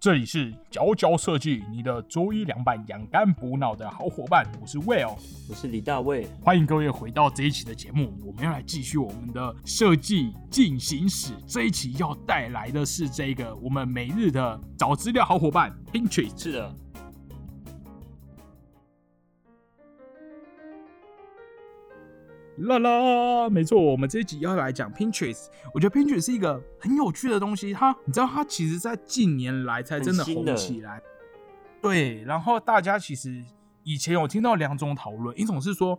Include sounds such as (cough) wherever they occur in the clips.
这里是佼佼设计，你的周一凉拌养肝补脑的好伙伴，我是 Will，我是李大卫，欢迎各位回到这一期的节目，我们要来继续我们的设计进行史。这一期要带来的是这个我们每日的找资料好伙伴 Pinterest。是的。啦啦，没错，我们这一集要来讲 Pinterest。我觉得 Pinterest 是一个很有趣的东西，它，你知道，它其实在近年来才真的红起来。对，然后大家其实以前有听到两种讨论，一种是说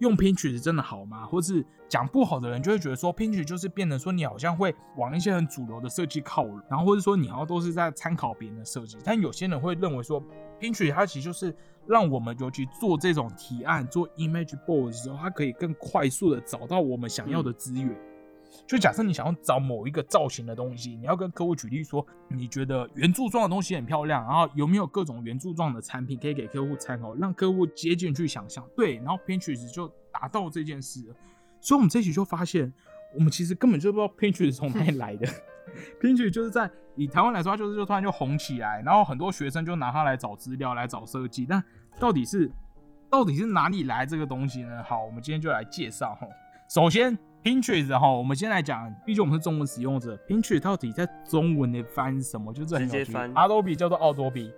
用 Pinterest 真的好吗？或是讲不好的人就会觉得说 Pinterest 就是变得说你好像会往一些很主流的设计靠拢，然后或者说你好像都是在参考别人的设计。但有些人会认为说 Pinterest 它其实就是。让我们尤其做这种提案、做 image board 的时候，它可以更快速的找到我们想要的资源。就假设你想要找某一个造型的东西，你要跟客户举例说，你觉得圆柱状的东西很漂亮，然后有没有各种圆柱状的产品可以给客户参考，让客户接近去想象。对，然后 Pinterest 就达到这件事。所以，我们这期就发现，我们其实根本就不知道 Pinterest 从哪里来的。(laughs) Pinterest 就是在以台湾来说，它就是就突然就红起来，然后很多学生就拿它来找资料、来找设计。但到底是到底是哪里来这个东西呢？好，我们今天就来介绍哈。首先，Pinterest 哈，我们先来讲，毕竟我们是中文使用者，Pinterest 到底在中文的翻什么？就是直接翻，Adobe 叫做奥多比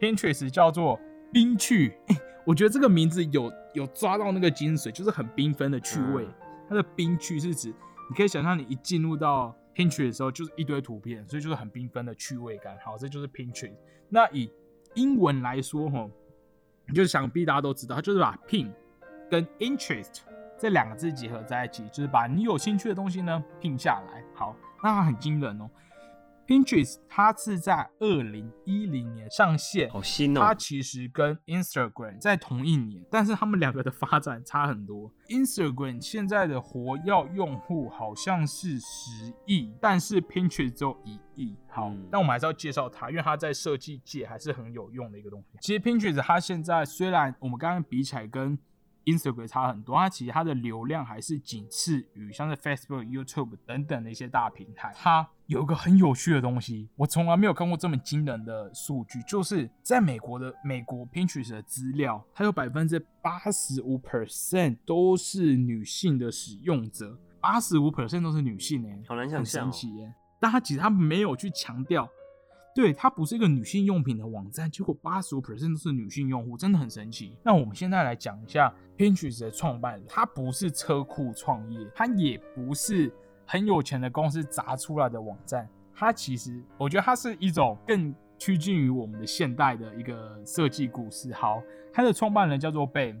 ，Pinterest 叫做冰趣。我觉得这个名字有有抓到那个精髓，就是很缤纷的趣味。它的冰趣是指你可以想象，你一进入到 Pinterest 的时候，就是一堆图片，所以就是很缤纷的趣味感。好，这就是 Pinterest。那以英文来说，哈，就是想必大家都知道，它就是把 pin 跟 interest 这两个字结合在一起，就是把你有兴趣的东西呢 pin 下来。好，那它很惊人哦。Pinterest 它是在二零一零年上线，好新哦。它其实跟 Instagram 在同一年，但是他们两个的发展差很多。Instagram 现在的活跃用户好像是十亿，但是 Pinterest 只有一亿。好，那我们还是要介绍它，因为它在设计界还是很有用的一个东西。其实 Pinterest 它现在虽然我们刚刚比起来跟 Instagram 差很多，它其实它的流量还是仅次于像是 Facebook、YouTube 等等的一些大平台。它有一个很有趣的东西，我从来没有看过这么惊人的数据，就是在美国的美国 Pinterest 的资料，它有百分之八十五 percent 都是女性的使用者，八十五 percent 都是女性哎，好难想象，神奇耶！但它其实它没有去强调。对，它不是一个女性用品的网站，结果八十五 percent 都是女性用户，真的很神奇。那我们现在来讲一下 Pinterest 的创办人，他不是车库创业，他也不是很有钱的公司砸出来的网站，他其实我觉得它是一种更趋近于我们的现代的一个设计故事。好，他的创办人叫做 Ben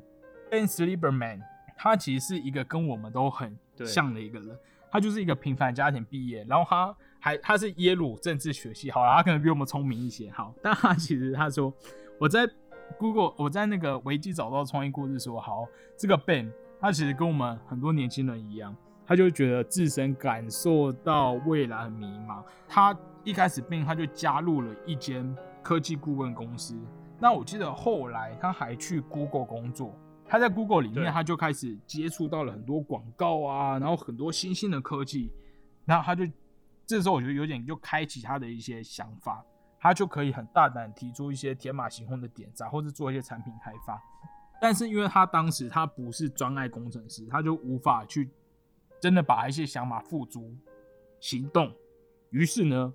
Ben Sliberman，他其实是一个跟我们都很像的一个人，他就是一个平凡家庭毕业，然后他。还他是耶鲁政治学系，好了，他可能比我们聪明一些，好，但他其实他说我在 Google，我在那个维基找到创意故事说，好，这个 Ben 他其实跟我们很多年轻人一样，他就觉得自身感受到未来很迷茫。他一开始 Ben 他就加入了一间科技顾问公司，那我记得后来他还去 Google 工作，他在 Google 里面他就开始接触到了很多广告啊，然后很多新兴的科技，然后他就。这时候我觉得有点就开启他的一些想法，他就可以很大胆提出一些天马行空的点子，或者做一些产品开发。但是因为他当时他不是专爱工程师，他就无法去真的把一些想法付诸行动。于是呢，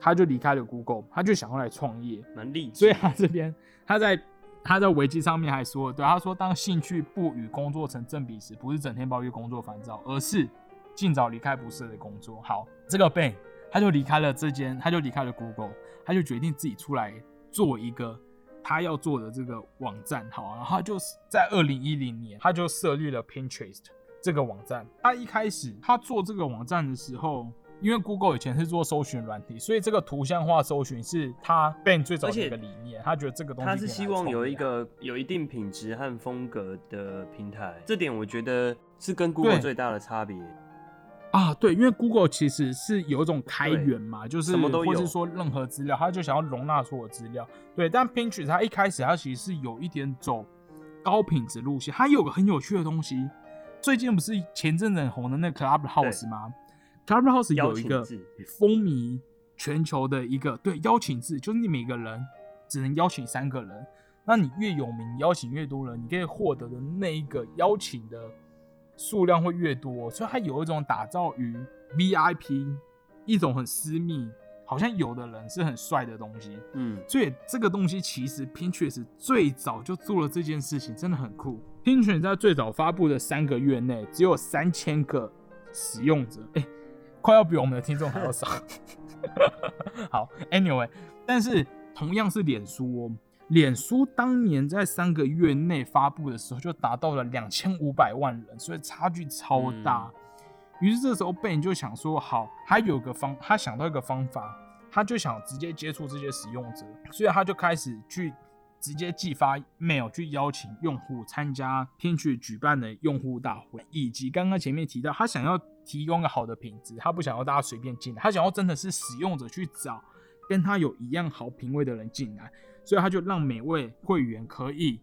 他就离开了 Google，他就想要来创业。蛮励志。所以他这边他在他在维基上面还说，对他说，当兴趣不与工作成正比时，不是整天抱怨工作烦躁，而是。尽早离开不适的工作。好，这个 Ben 他就离开了这间，他就离开了 Google，他就决定自己出来做一个他要做的这个网站。好，然后就是在二零一零年，他就设立了 Pinterest 这个网站。他一开始他做这个网站的时候，因为 Google 以前是做搜寻软体，所以这个图像化搜寻是他 Ben 最早的一个理念。他觉得这个东西他是希望有一个有一定品质和风格的平台。这点我觉得是跟 Google 最大的差别。啊，对，因为 Google 其实是有一种开源嘛，就是什么都有，或是说任何资料，它就想要容纳所有资料。对，但 Pinterest 它一开始它其实是有一点走高品质路线。它有个很有趣的东西，最近不是前阵子很红的那 Clubhouse 吗？Clubhouse 有一个风靡全球的一个对邀请制，就是你每个人只能邀请三个人，那你越有名，邀请越多人，你可以获得的那一个邀请的数量会越多，所以它有一种打造于 VIP 一种很私密，好像有的人是很帅的东西。嗯，所以这个东西其实 Pinterest 最早就做了这件事情，真的很酷。Pinterest 在最早发布的三个月内，只有三千个使用者，哎、快要比我们的听众还要少。(laughs) 好，Anyway，但是同样是脸书哦，脸书当年在三个月内发布的时候，就达到了两千五百万人，所以差距超大。于是这时候贝恩就想说，好，他有个方，他想到一个方法，他就想直接接触这些使用者，所以他就开始去直接寄发 mail 去邀请用户参加 Pinterest 举办的用户大会，以及刚刚前面提到，他想要提供个好的品质，他不想要大家随便进来，他想要真的是使用者去找跟他有一样好品味的人进来，所以他就让每位会员可以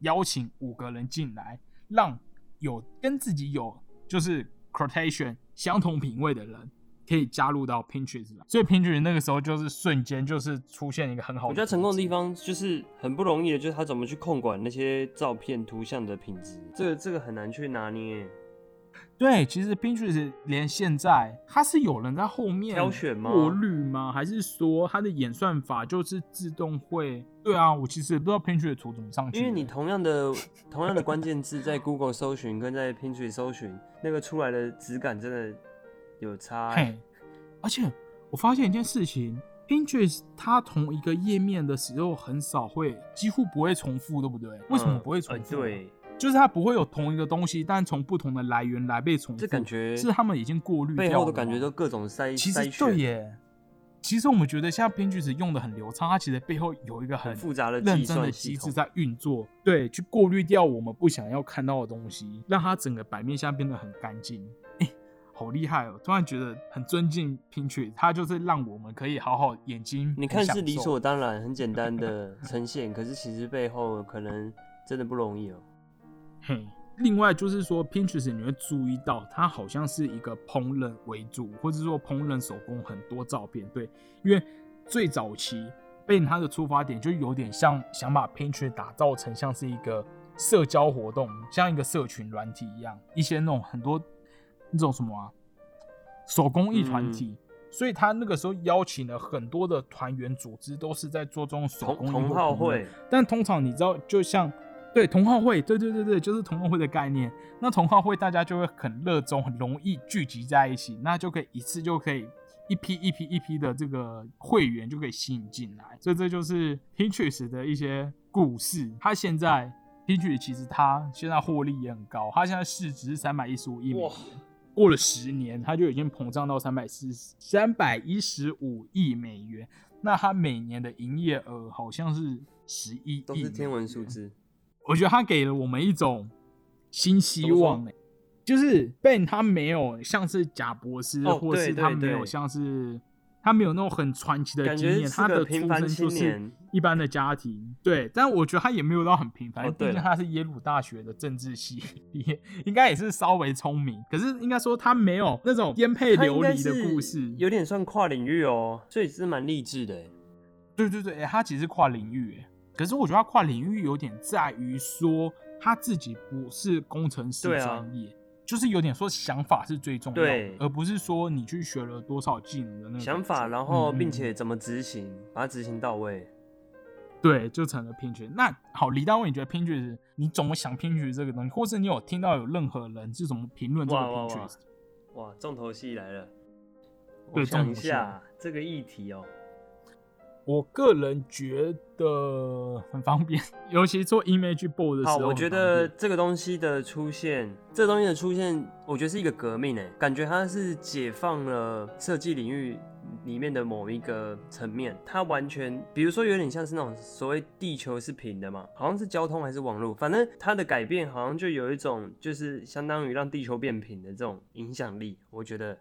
邀请五个人进来，让有跟自己有就是 quotation 相同品味的人可以加入到 Pinterest 来，所以 Pinterest 那个时候就是瞬间就是出现一个很好的，我觉得成功的地。方就是很不容易的，就是他怎么去控管那些照片、图像的品质，这个这个很难去拿捏。对，其实 Pinterest 连现在它是有人在后面挑选吗过滤吗？还是说它的演算法就是自动会？对啊，我其实也不知道 Pinterest 图怎么上去，因为你同样的同样的关键字在 Google 搜寻跟在 Pinterest 搜寻，那个出来的质感真的有差欸、嘿，而且我发现一件事情，Pinterest 它同一个页面的时候很少会，几乎不会重复，对不对？为什么嗯不会重复？呃对，就是它不会有同一个东西，但从不同的来源来被重复。这感觉是他们已经过滤掉了背后的感觉都各种筛其实对耶。其实我们觉得现在 Pinterest 用的很流畅，它其实背后有一个很很复杂的计认真的算。机制在运作，对，去过滤掉我们不想要看到的东西，让它整个版面现在变得很干净。哎、好厉害哦！突然觉得很尊敬 Pinterest，它就是让我们可以好好眼睛你看是理所当然、很简单的呈现，可是其实背后可能真的不容易哦。嘿，另外就是说，Pinterest 你会注意到，它好像是一个烹饪为主，或者说烹饪手工很多照片。对，因为最早期被它的出发点就有点像想把 Pinterest 打造成像是一个社交活动，像一个社群软体一样，一些那种很多那种什么啊手工艺团体。所以他那个时候邀请了很多的团员组织，都是在做这种手工艺会，但通常你知道，就像对同好会，对对对对，就是同好会的概念。那同好会大家就会很热衷，很容易聚集在一起，那就可以一次就可以一批一批一批的这个会员就可以吸引进来。所以这就是 Pinterest 的一些故事。它现在 Pinterest 其实它现在获利也很高，它现在市值是三百一十五亿美元哇。过了十年，它就已经膨胀到三百四三百一十五亿美元。那它每年的营业额好像是十一亿，都是天文数。字。我觉得他给了我们一种新希望、欸，就是 Ben 他没有像是贾博士，哦或是他没有像是他没有那种很传奇的感经验，他的出平凡青身就是一般的家庭，对，但我觉得他也没有到很平凡，毕竟他是耶鲁大学的政治系毕业，应该也是稍微聪明，可是应该说他没有那种颠沛流离的故事，有点算跨领域哦，所以是蛮励志的欸。对对对，欸他其实跨领域，欸可是我觉得他跨领域有点在于说他自己不是工程师专业，就是有点说想法是最重要的，而不是说你去学了多少技能的那个想法，然后并且怎么执行，把它执行到位。对，就成了 Pinterest。那好，李大卫，你觉得 Pinterest 你怎么想 Pinterest 这个东西，或是你有听到有任何人是怎么评论这个哇哇哇重头戏来了！我对想一下这个议题哦，我个人觉得很方便，尤其做 image board 的时好，候，我觉得这个东西的出现，这個东西的出现，我觉得是一个革命诶，感觉它是解放了设计领域里面的某一个层面，它完全，比如说有点像是那种所谓地球是平的嘛，好像是交通还是网络，反正它的改变好像就有一种就是相当于让地球变平的这种影响力，我觉得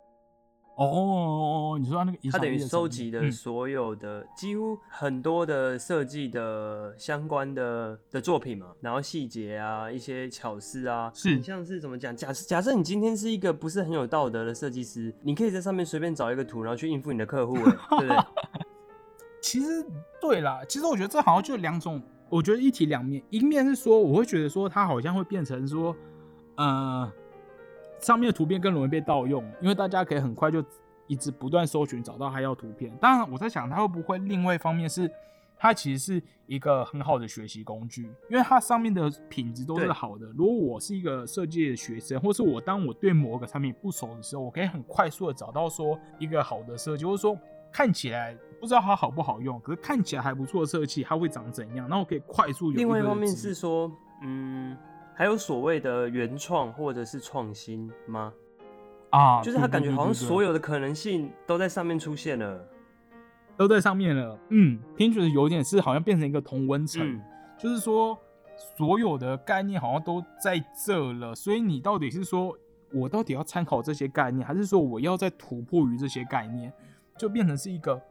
哦，你说那个影它等于收集的所有的、几乎很多的设计的相关的的作品嘛，然后细节啊，一些巧思啊，是你像是怎么讲？假设假设你今天是一个不是很有道德的设计师，你可以在上面随便找一个图，然后去应付你的客户、欸，对不对？(laughs) 其实对啦，其实我觉得这好像就两种，我觉得一体两面。一面是说，我会觉得说它好像会变成说，呃，上面的图片更容易被盗用，因为大家可以很快就一直不断搜寻找到他要图片。当然，我在想它会不会另外一方面是，它其实是一个很好的学习工具，因为它上面的品质都是好的。如果我是一个设计的学生，或是我当我对某个产品不熟的时候，我可以很快速的找到说一个好的设计，或者说看起来不知道它好不好用，可是看起来还不错的设计，它会长怎样？然后我可以快速有另外一方面是说，嗯，还有所谓的原创或者是创新吗？啊，就是他感觉好像所有的可能性都在上面出现了。都在上面了。嗯，Pinterest 有点是好像变成一个同温层，嗯，就是说所有的概念好像都在这了，所以你到底是说我到底要参考这些概念，还是说我要再突破于这些概念，就变成是一个。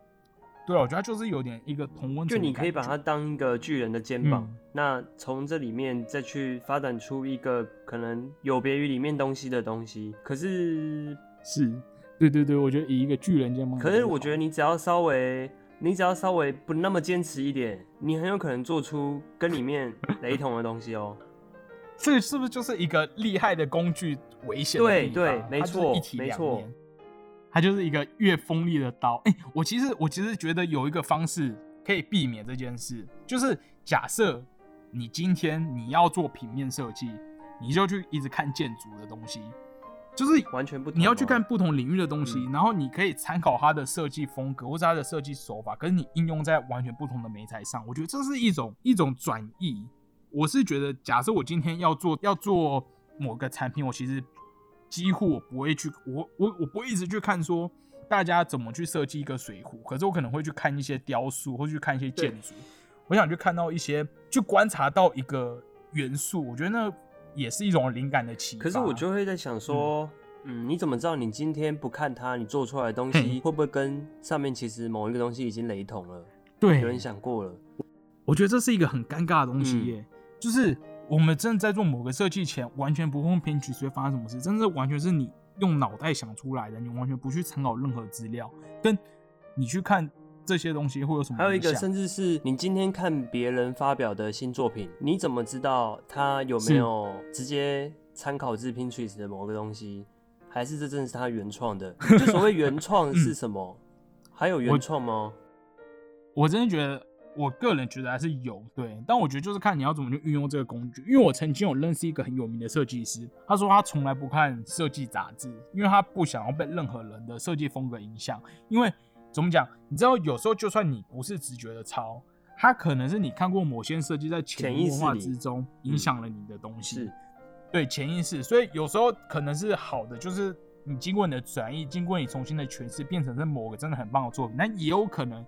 对啊，我觉得它就是有点一个同温就你可以把它当一个巨人的肩膀，嗯那从这里面再去发展出一个可能有别于里面东西的东西。可是，是，对对对，我觉得以一个巨人肩膀，可是我觉得你只要稍微，你只要稍微不那么坚持一点，你很有可能做出跟里面 (laughs) 雷同的东西哦。这是不是就是一个厉害的工具？危险对对没错没错它就是一个越锋利的刀。哎、我其实我其实觉得有一个方式可以避免这件事，就是假设你今天你要做平面设计，你就去一直看建筑的东西，就是完全不你要去看不同领域的东西，嗯然后你可以参考它的设计风格或者它的设计手法，可是你应用在完全不同的媒材上，我觉得这是一种一种转移。我是觉得，假设我今天要做要做某个产品，我其实几乎我不会去，我我我不会一直去看说大家怎么去设计一个水壶，可是我可能会去看一些雕塑，或去看一些建筑，我想去看到一些，去观察到一个元素，我觉得那也是一种灵感的启发。可是我就会在想说，嗯。你怎么知道你今天不看它，你做出来的东西会不会跟上面其实某一个东西已经雷同了？对。有人想过了，我觉得这是一个很尴尬的东西嗯。耶，就是我们真的在做某个设计前，完全不碰偏曲，会发生什么事？真的完全是你用脑袋想出来的，你完全不去参考任何资料，跟你去看这些东西会有什么还有一个，甚至是你今天看别人发表的新作品，你怎么知道他有没有直接参考自 Pinterest 的某个东西，还是这真的是他原创的？(laughs) 就所谓原创是什么？还有原创吗？我真的觉得，我个人觉得还是有对，但我觉得就是看你要怎么去运用这个工具。因为我曾经有认识一个很有名的设计师，他说他从来不看设计杂志，因为他不想要被任何人的设计风格影响。因为怎么讲，你知道，有时候就算你不是直觉的抄，他可能是你看过某些设计在潜移默化潜意识之中影响了你的东西。是对潜意识，所以有时候可能是好的，就是你经过你的转译，经过你重新的诠释，变成是某个真的很棒的作品。那也有可能，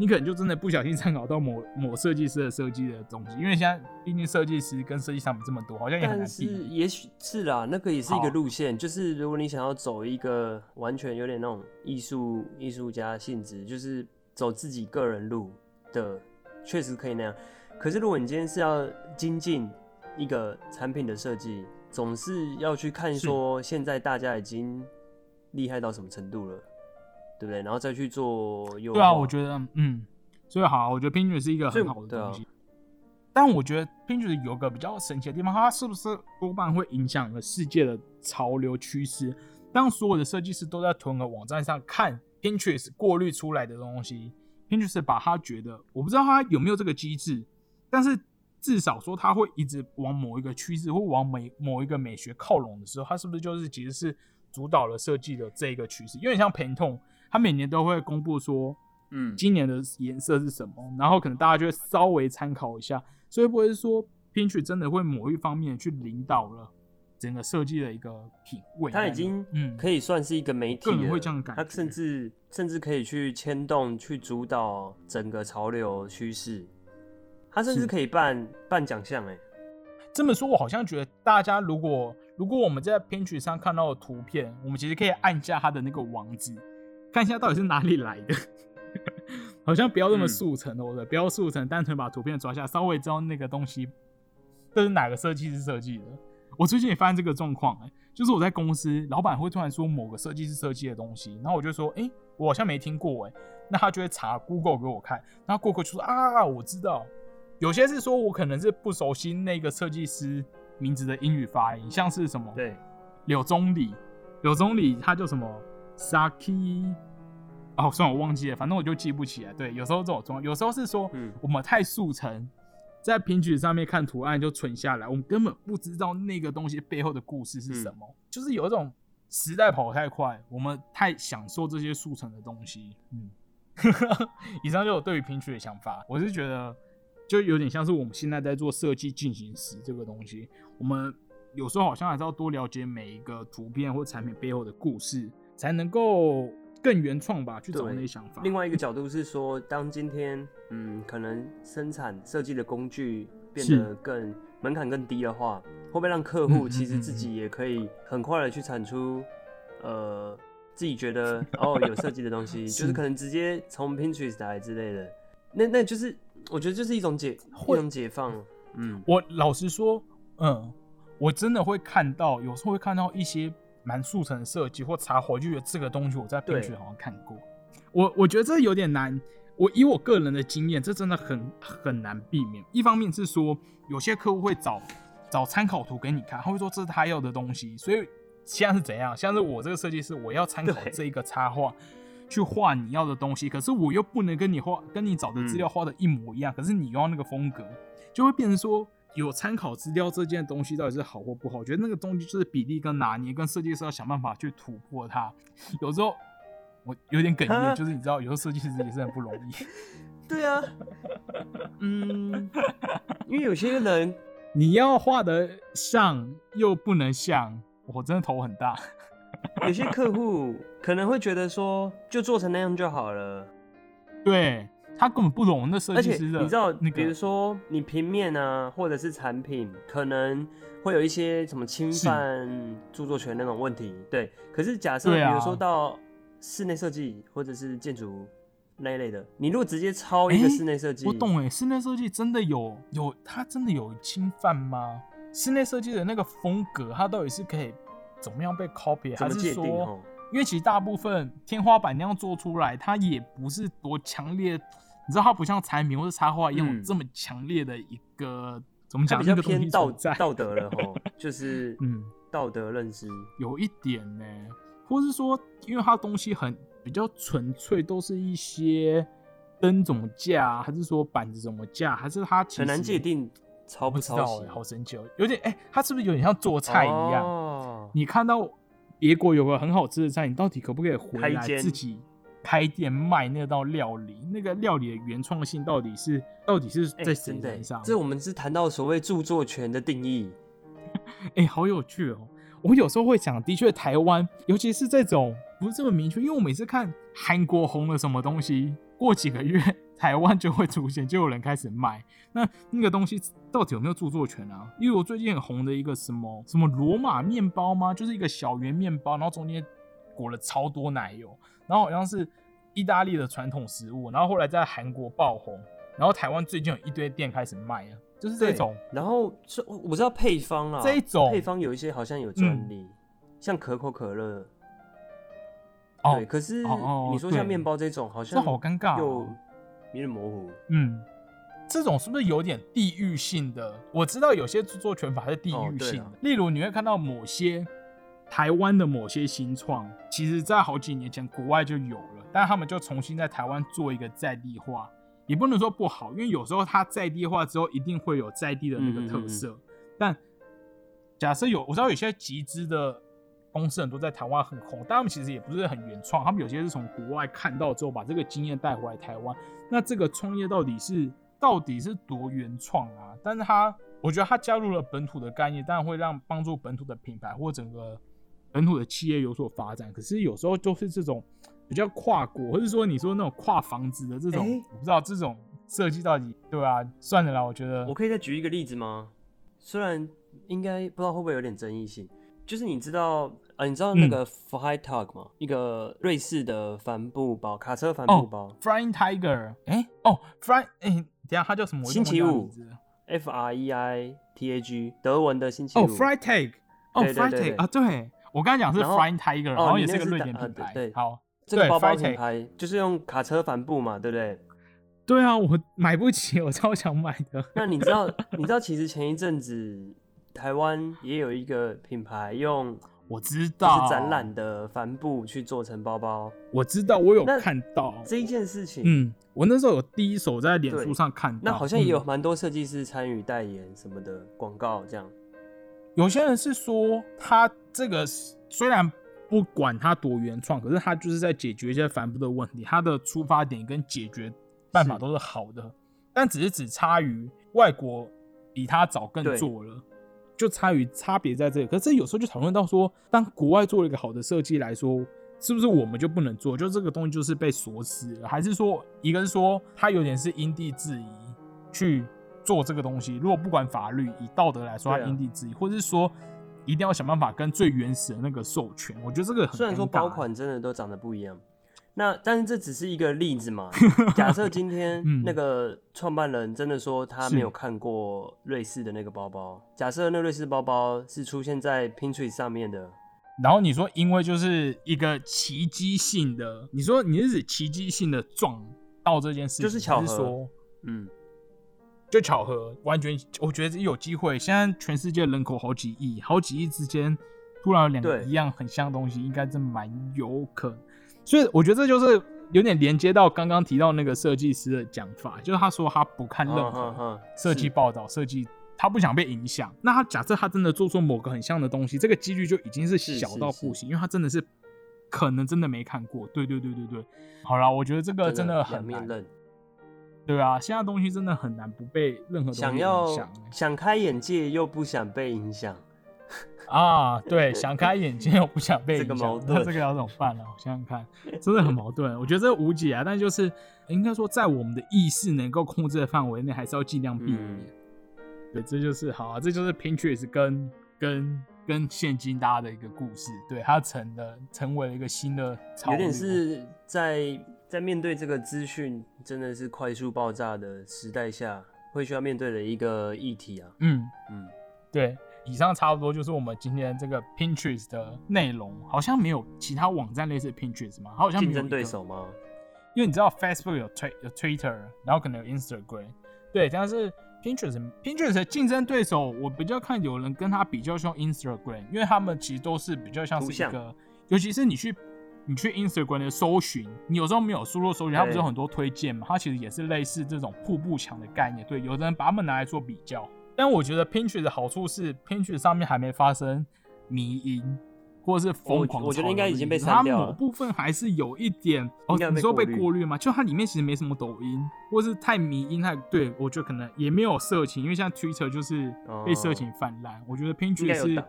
你可能就真的不小心参考到某某设计师的设计的东西，因为现在毕竟设计师跟设计产品这么多，好像也很但是难避免。也许是啦，那个也是一个路线，就是如果你想要走一个完全有点那种艺术艺术家性质，就是走自己个人路的，确实可以那样。可是如果你今天是要精进一个产品的设计，总是要去看说现在大家已经厉害到什么程度了，对不对？然后再去做优化。对啊，我觉得嗯，所以好，我觉得 Pinterest 是一个很好的东西。但我觉得 Pinterest 有个比较神奇的地方，它是不是多半会影响了世界的潮流趋势？当所有的设计师都在同一个网站上看 Pinterest 过滤出来的东西，Pinterest 把他觉得，我不知道他有没有这个机制，但是至少说他会一直往某一个趋势或往美某一个美学靠拢的时候，他是不是就是其实是主导了设计的这一个趋势？有点像 Pantone，他每年都会公布说，嗯，今年的颜色是什么，然后可能大家就会稍微参考一下，所以不会说 Pinterest 真的会某一方面去领导了整个设计的一个品味。它已经嗯可以算是一个媒体会这样感觉它甚至甚至可以去牵动、去主导整个潮流趋势。它甚至可以办办奖项，哎，这么说，我好像觉得大家如果如果我们在 Pinterest 上看到的图片，我们其实可以按下它的那个网址，看一下到底是哪里来的。(laughs) 好像不要那么速成的，对不不要速成，单纯把图片抓下，稍微知道那个东西这是哪个设计师设计的。我最近也发现这个状况，哎，就是我在公司，老板会突然说某个设计师设计的东西，然后我就说，哎，我好像没听过，哎，那他就会查 Google 给我看，然后 Google 就说啊，我知道，有些是说我可能是不熟悉那个设计师名字的英语发音，像是什么，对，柳宗理，柳宗理他叫什么 Saki。哦，算我忘记了，反正我就记不起来。对，有时候这种状况，有时候是说，我们太速成，在平举上面看图案就存下来，我们根本不知道那个东西背后的故事是什么。就是有一种时代跑太快，我们太享受这些速成的东西。嗯，(laughs) 以上就我对于平举的想法。我是觉得，就有点像是我们现在在做设计进行时这个东西，我们有时候好像还是要多了解每一个图片或产品背后的故事，才能够。更原创吧，去找那些想法。另外一个角度是说，当今天嗯，可能生产设计的工具变得更门槛更低的话，会不会让客户其实自己也可以很快的去产出呃自己觉得哦有设计的东西，(laughs) 就是可能直接从 Pinterest 来之类的。那那就是我觉得就是一种解一种解放。嗯，我老实说，嗯，我真的会看到，有时候会看到一些。蛮速成设计或插画，就觉得这个东西我在编剧好像看过。我我觉得这有点难。我以我个人的经验，这真的很很难避免。一方面是说，有些客户会找找参考图给你看，他会说这是他要的东西。所以现在是怎样？像是我这个设计师，我要参考这一个插画去画你要的东西，可是我又不能跟你画，跟你找的资料画的一模一样。可是你用那个风格，就会变成说。有参考资料这件东西到底是好或不好？我觉得那个东西就是比例跟拿捏，跟设计师要想办法去突破它。有时候我有点哽咽，就是你知道，有时候设计师也是很不容易。(laughs) 对啊，(laughs) 嗯，因为有些人 (laughs) 你要画的像又不能像，我真的头很大。有些客户可能会觉得说，就做成那样就好了。对。他根本不懂那设计师的，你知道，你比如说你平面啊，或者是产品，可能会有一些什么侵犯著作权那种问题，对。可是假设，比如说到室内设计或者是建筑那一类的，你如果直接抄一个室内设计，我懂哎，室内设计真的有有，它真的有侵犯吗？室内设计的那个风格，它到底是可以怎么样被 copy，还是说，因为其实大部分天花板那样做出来，它也不是多强烈。你知道它不像产品或者插画一样这么强烈的一个怎么讲？比较偏道道德了 (laughs) 吼，就是嗯道德认知有一点呢，或是说因为它东西很比较纯粹，都是一些灯怎么架，还是说板子怎么架，还是它很难界定抄不抄袭？好神奇哦，有点哎，它是不是有点像做菜一样？哦你看到别国有个很好吃的菜，你到底可不可以回来自己？开店卖那道料理，那个料理的原创性到底是到底是在谁身上？这我们是谈到所谓著作权的定义。(laughs) 哎，好有趣哦！我有时候会想，的确台湾，尤其是这种不是这么明确，因为我每次看韩国红了什么东西，过几个月台湾就会出现，就有人开始卖。那 (laughs) 那个东西到底有没有著作权啊？因为我最近很红的一个什么什么罗马面包吗？就是一个小圆面包，然后中间裹了超多奶油。然后好像是意大利的传统食物，然后后来在韩国爆红，然后台湾最近有一堆店开始卖了，就是这种。然后是我知道配方啊，这一种配方有一些好像有专利，像可口可乐。对，可是你说像面包这种，好像好尴尬，又有点模糊。嗯，这种是不是有点地域性的？我知道有些著作权法是地域性的，例如你会看到某些。台湾的某些新创，其实在好几年前国外就有了，但他们就重新在台湾做一个在地化，也不能说不好，因为有时候它在地化之后一定会有在地的那个特色。但假设有，我知道有些集资的公司很多在台湾很红，但他们其实也不是很原创，他们有些是从国外看到之后把这个经验带回来台湾。那这个创业到底是到底是多原创啊？但是他我觉得他加入了本土的概念，当然会让帮助本土的品牌或整个。本土的企业有所发展，可是有时候就是这种比较跨国，或者说你说那种跨房子的这种，我不知道这种设计到底对啊，算了啦，我觉得我可以再举一个例子吗？虽然应该不知道会不会有点争议性，就是你知道呃，你知道那嗯个 Freitag 吗？一个瑞士的帆布包，卡车帆布包、Flying Tiger，哎、哦，Fly，哎、等下它叫什么？我星期五 f R E I T A G，德文的星期五。哦，Fly Tag，哦对对，Fly 对 Tag 对啊，对我刚才讲是然后 Flying Tiger，、哦然后也是是个瑞典品牌。对好，这个包包品牌就是用卡车帆布嘛，对不对？对啊，我买不起，我超想买的。那你知道，你知道其实前一阵子台湾也有一个品牌用我知就道，是展览的帆布去做成包包，我知道，我有看到。这一件事情，嗯，我那时候有第一手在脸对书上看到，那好像也有嗯蛮多设计师参与代言什么的广告，这样。有些人是说他这个虽然不管它多原创，可是它就是在解决一些反复的问题，它的出发点跟解决办法都是好的，但只是只差于外国比它早更做了。就差于差别在这里，可是有时候就讨论到说，当国外做了一个好的设计来说，是不是我们就不能做？就这个东西就是被锁死了，还是说一个是说他有点是因地制宜去做这个东西？如果不管法律，以道德来说，他因地制宜，或者是说一定要想办法跟最原始的那个授权？我觉得这个很虽然说包款真的都长得不一样，那但是这只是一个例子嘛。(laughs) 假设今天嗯那个创办人真的说他没有看过瑞士的那个包包，假设那瑞士包包是出现在 Pinterest 上面的，然后你说，因为就是一个奇迹性的，你说你是指奇迹性的撞到这件事情，就是巧合。嗯，就巧合，完全我觉得有机会。现在全世界人口好几亿，好几亿之间突然有两个一样很像的东西，应该真蛮有可能。所以我觉得这就是有点连接到刚刚提到那个设计师的讲法，就是他说他不看任嗯何设计报道、设计，他不想被影响。那他假设他真的做出某个很像的东西，这个几率就已经是小是是是到不行，因为他真的是可能真的没看过。对对对对对，好了，我觉得这个真的很难。对啊，现在东西真的很难不被任何东西影想要响欸想开眼界又不想被影响，啊。对，想开眼界又不想被 (laughs) 这影响，个矛盾那 (laughs) 这个要怎么办呢？我想想看，真的很矛盾。我觉得这无解啊，但就是应该说，在我们的意识能够控制的范围内，还是要尽量避免。嗯对，这就是好啊，这就是 Pinterest 跟跟跟现今大家的一个故事。对，它成了成为了一个新的潮有点是在在面对这个资讯真的是快速爆炸的时代下，会需要面对的一个议题啊。嗯，嗯，对。以上差不多就是我们今天这个 Pinterest 的内容，好像没有其他网站类似 Pinterest 吗？好像竞争对手吗？因为你知道 Facebook 有推有 Twitter，然后可能有 Instagram，对，但是 Pinterest Pinterest 的竞争对手，我比较看有人跟他比较像 Instagram，因为他们其实都是比较像是一个，尤其是你去你去 Instagram 的搜寻，你有时候没有输入搜寻，它不是有很多推荐嘛？它其实也是类似这种瀑布墙的概念，对，有的人把它们拿来做比较，但我觉得 Pinterest 的好处是 Pinterest 上面还没发生迷因。或者是疯狂我我觉得潮应该已经被删掉了某部分还是有一点哦，你说被过滤吗？就它里面其实没什么抖音，或是太迷因太对我觉得可能也没有色情，因为像 Twitter 就是被色情泛滥。我觉得 Pinterest 是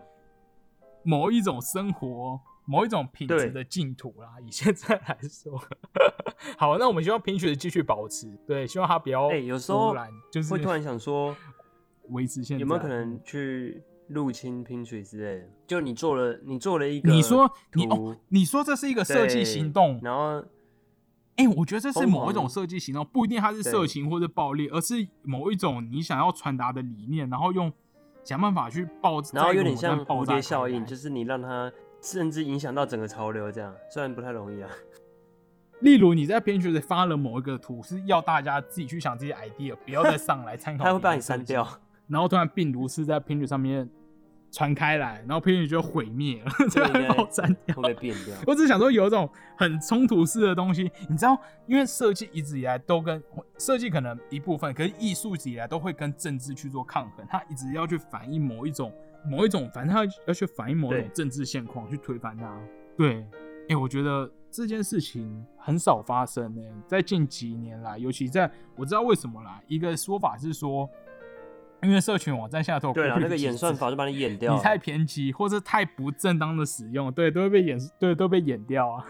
某一种生活、某一种品质的净土啦。以现在来说，(laughs) 好，那我们希望 Pinterest 继续保持，对，希望它不要哎有时候就是会突然想说，(laughs) 维持现在有没有可能去入侵 Pinterest 之类的？就你做了，你做了一个，你说你图哦，你说这是一个设计行动，然后哎、我觉得这是某一种设计行动，不一定它是色情或者暴力，而是某一种你想要传达的理念，然后用想办法去爆，然后有点像蝴蝶效应，就是你让它甚至影响到整个潮流，这样虽然不太容易啊。(laughs) 例如你在 Pinterest 发了某一个图，是要大家自己去想这些 idea，不要再上来参考，它 (laughs) 会把你删掉，，然后突然病毒是在 Pinterest 上面传开来，然后 Pinterest 就毁灭了，(laughs) 这这个把我删掉会。变掉。我只是想说有一种很冲突式的东西，你知道，因为设计一直以来都跟设计可能一部分，可是艺术以来都会跟政治去做抗衡，它一直要去反映某一种某一种，反正他要去反映某一种政治现况，去推翻它。对，哎、我觉得这件事情很少发生呢、在近几年来，尤其在我知道为什么啦，一个说法是说。因为社群网站下头对啊，那个演算法就把你演掉。你太偏激或者太不正当的使用，对，都会被演，对，都被演掉啊。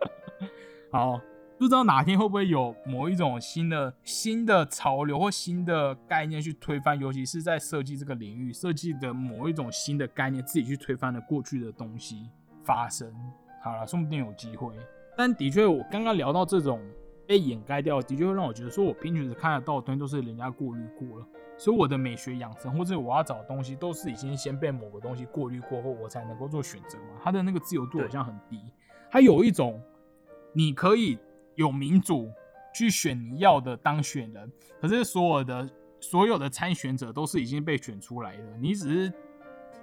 (laughs) 好，不知道哪天会不会有某一种新的新的潮流或新的概念去推翻，尤其是在设计这个领域，设计的某一种新的概念自己去推翻了过去的东西发生。好了，说不定有机会。但的确，我刚刚聊到这种被掩盖掉，的确会让我觉得说，我平时看得到的东西都是人家过滤过了，所以我的美学养成或者我要找的东西，都是已经先被某个东西过滤过后，我才能够做选择嘛。它的那个自由度好像很低，它有一种你可以。有民主去选你要的当选人，可是所有的所有的参选者都是已经被选出来的，你只是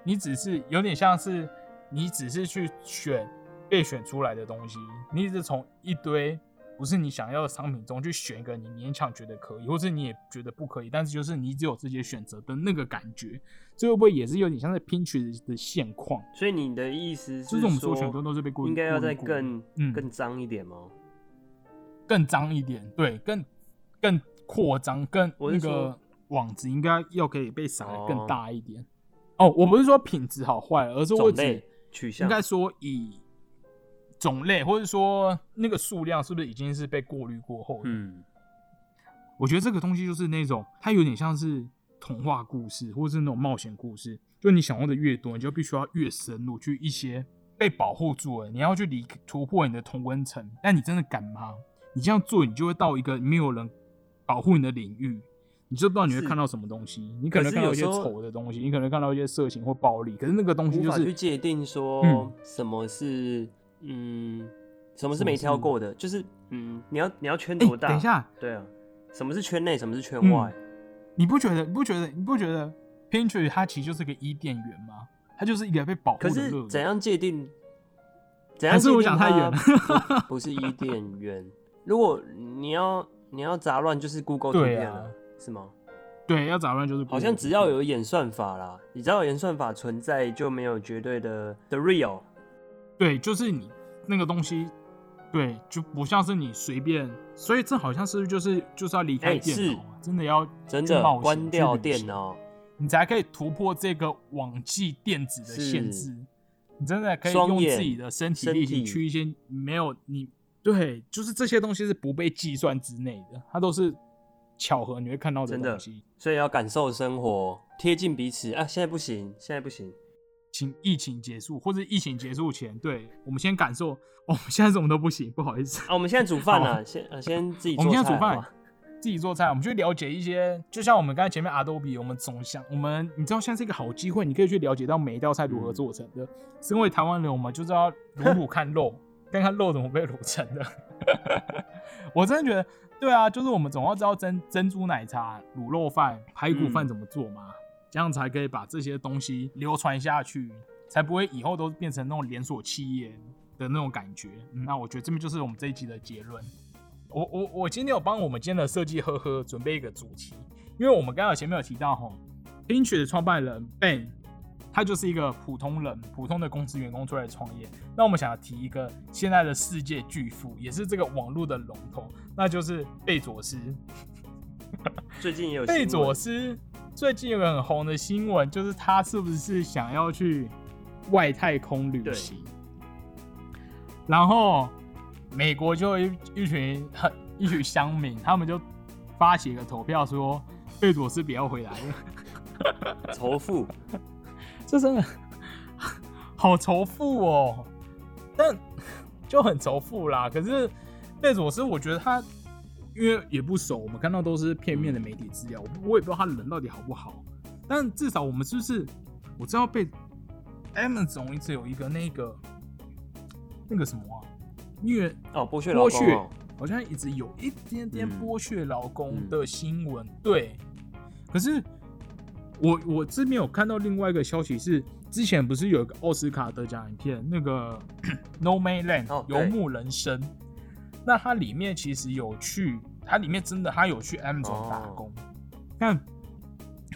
你只是有点像是你只是去选被选出来的东西，你只是从一堆不是你想要的商品中去选一个你勉强觉得可以，或是你也觉得不可以，但是就是你只有这些选择的那个感觉，这会不会也是有点像在拼取的现况？所以你的意思是说，所选择都是被应该要再更更脏一点吗？更脏一点，对，更更扩张，更那个网子应该要可以被撒的更大一点。哦，我不是说品质好坏，而是我只取向，应该说以种类或者说那个数量是不是已经是被过滤过后的？嗯，我觉得这个东西就是那种，它有点像是童话故事，或者是那种冒险故事。就你想要的越多，你就必须要越深入去一些被保护住了，你要去离突破你的同温层。但你真的敢吗？你这样做，你就会到一个没有人保护你的领域，你就不知道你会看到什么东西。你可能看到一些丑的东西，你可能看到一些色情或暴力。可是那个东西就是去界定说什么是嗯，什么是没挑过的，就是嗯，你要你要圈多大？等一下，对啊，什么是圈内，什么是圈外？你不觉得？你不觉得？你不觉得 Pinterest 它其实就是个伊甸园吗？它就是一个被保护的。可是怎样界定？还是我想太远了？不是伊甸园。如果你要你要杂乱，就是 Google 图片了，是吗？对，要杂乱就是好像只要有演算法啦，你只要有演算法存在，就没有绝对的 the real。对，就是你那个东西，对，就不像是你随便，所以这好像是就是就是要离开电脑，真的要真的关掉电脑，你才可以突破这个网际电子的限制。你真的可以用自己的身体力行去一些没有你。对，就是这些东西是不被计算之内的，它都是巧合，你会看到的东西。所以要感受生活，贴近彼此啊！现在不行，现在不行，请疫情结束或者疫情结束前，对我们先感受。(laughs) 哦，现在什么都不行，不好意思啊。我们现在煮 (laughs) 饭呢，先呃先自己。我们现在煮饭，自己做菜，我们去了解一些，就像我们刚才前面 Adobe，我们总想，我们你知道现在是一个好机会，你可以去了解到每一道菜如何做成的。身为台湾人，我们就知道卤卤看肉。看看肉怎么被卤成的，(laughs) 我真的觉得，对啊，就是我们总要知道珍珍珠奶茶、卤肉饭、排骨饭怎么做嘛，这样才可以把这些东西流传下去，才不会以后都变成那种连锁企业的那种感觉。那我觉得这边就是我们这一集的结论。我我我今天有帮我们今天的设计呵呵准备一个主题，因为我们刚刚前面有提到哈，Pinch 的创办人 Ben。他就是一个普通人，普通的公司员工出来创业。那我们想要提一个现在的世界巨富，也是这个网络的龙头，那就是贝佐斯。(laughs) 最近也有贝佐斯最近有个很红的新闻，就是他是不是想要去外太空旅行？然后美国就一一群很一群乡民，他们就发起一个投票，说贝佐斯不要回来了，(laughs) 仇富。这真的 (laughs) 好仇富哦，但就很仇富啦。可是贝佐斯，我觉得他因为也不熟，我们看到都是片面的媒体资料，我也不知道他人到底好不好。但至少我们是不是我知道被 Amazon 一直有一个那个那个什么啊，因为哦剥削剥削，好像一直有一点点剥削劳工的新闻。对，可是。我我这边有看到另外一个消息是，之前不是有一个奥斯卡得奖影片，那个 (clears throat)《No Man Land》游牧人生，那它里面其实有去，它里面真的它有去 M 总打工。但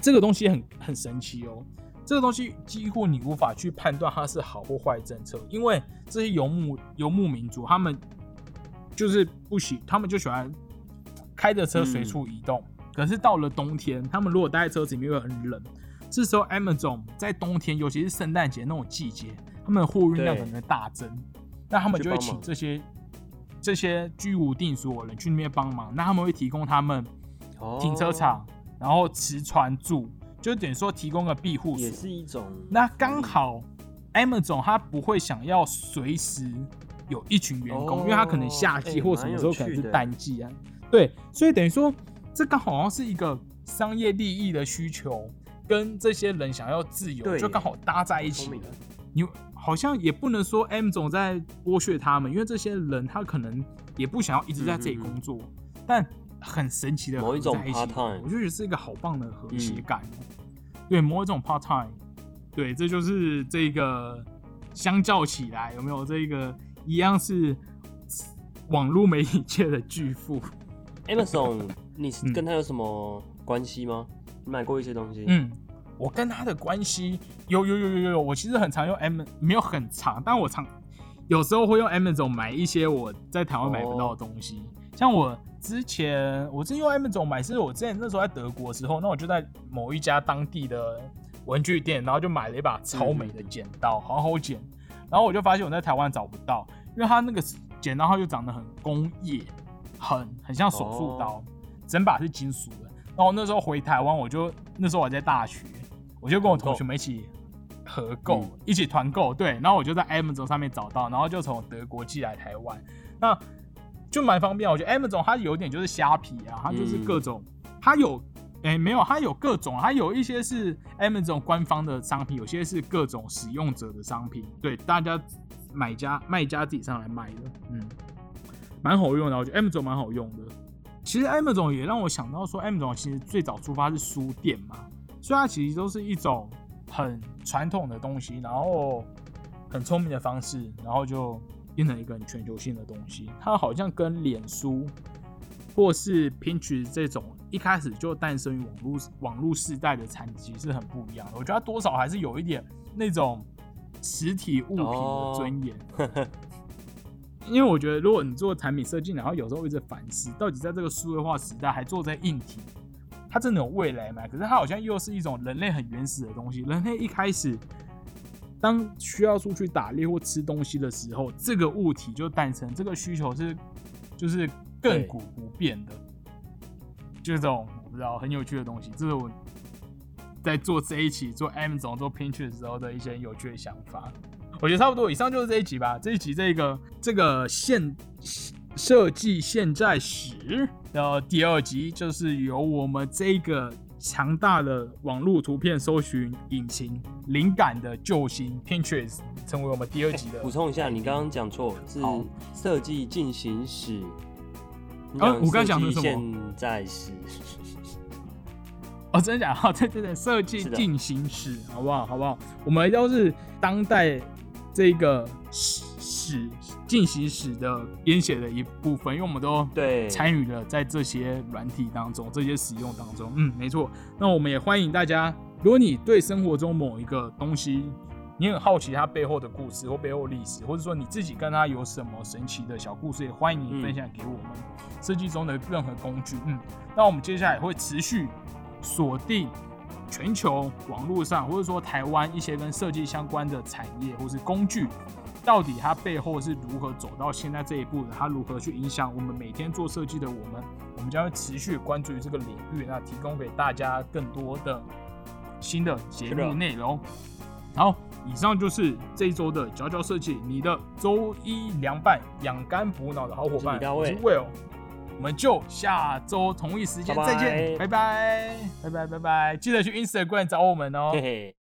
这个东西很很神奇哦，这个东西几乎你无法去判断它是好或坏政策，因为这些游牧游牧民族他们就是不喜，他们就喜欢开着车随处移动。可是到了冬天，他们如果待在车子里面会很冷。这时候，Amazon 在冬天，尤其是圣诞节那种季节，他们的货运量可能会大增。那他们就会请这些这些居无定所的人去那边帮忙，那他们会提供他们哦停车场，然后持船住，就等于说提供个庇护也所。是一种那刚好 Amazon 他不会想要随时有一群员工，哦因为他可能夏季哎或什么时候可能是淡季啊。对，所以等于说这刚好像是一个商业利益的需求，跟这些人想要自由，就刚好搭在一起了。你好像也不能说 M 总在剥削他们，因为这些人他可能也不想要一直在这里工作，但很神奇的某一种在一起 part-time 我就觉得是一个好棒的和谐嗯感。对，某一种 part time，对，这就是这个相较起来有没有这个一样是网络媒体界的巨富。Amazon，你是嗯跟他有什么关系吗？你买过一些东西？嗯，我跟他的关系有有有有有有，我其实很常用 M，没有很长，但我常有时候会用 Amazon 买一些我在台湾买不到的东西。像我之前，我是用 Amazon 买，是我之前那时候在德国的时候，那我就在某一家当地的文具店，然后就买了一把超美的剪刀，好好剪。然后我就发现我在台湾找不到，因为它那个剪刀它就长得很工业，很很像手术刀，整把是金属的。然后那时候回台湾，我就那时候我还在大学，我就跟我同学们一起合购，嗯一起团购，对。然后我就在 Amazon 上面找到，然后就从德国寄来台湾，那就蛮方便。我觉得 Amazon 它有点就是虾皮啊，它就是各种，它有。哎、没有，它有各种，它有一些是 Amazon 官方的商品，有些是各种使用者的商品，对，大家买家卖家自己上来卖的，嗯，蛮好用的，我觉得 Amazon 蛮好用的。其实 M 总也让我想到说，M 总其实最早出发是书店嘛，所以它其实都是一种很传统的东西，然后很聪明的方式，然后就变成一个很全球性的东西。它好像跟脸书或是 Pinterest 这种一开始就诞生于网络网络时代的产其实是很不一样的。我觉得它多少还是有一点那种实体物品的尊严。因为我觉得，如果你做产品设计，然后有时候一直反思，到底在这个数位化时代还做在硬体，它真的有未来吗？可是它好像又是一种人类很原始的东西。人类一开始当需要出去打猎或吃东西的时候，这个物体就诞生，这个需求是就是亘古不变的，就这种我不知道很有趣的东西。这是我在做这一期做 M 总做 Pinterest 的时候的一些有趣的想法。我觉得差不多，以上就是这一集吧。这一集这个这个现设计现在史的第二集，就是由我们这个强大的网络图片搜寻引擎灵感的救星 Pinterest 成为我们第二集的补充一下，你刚刚讲错，是好设计进行时。你啊我刚讲的是什么现在时。哦，真的假的？(laughs) 哦，对对对，设计进行史，好不好？好不好？我们都是当代这个史史进行史的编写的一部分，因为我们都对，参与了在这些软体当中、这些使用当中。嗯，没错。那我们也欢迎大家，如果你对生活中某一个东西，你很好奇它背后的故事或背后历史，或者说你自己跟它有什么神奇的小故事，也欢迎你分享给我们。设计中的任何工具，嗯，那我们接下来会持续锁定全球网络上，或者说台湾一些跟设计相关的产业或是工具，到底它背后是如何走到现在这一步的？它如何去影响我们每天做设计的我们？我们将会持续关注于这个领域，那提供给大家更多的新的节目内容。好，以上就是这一周的佼佼设计，你的周一凉拌养肝补脑的好伙伴，我是 Will，我们就下周同一时间再见，拜拜，拜拜，拜拜，记得去 Instagram 找我们哦嘿。嘿。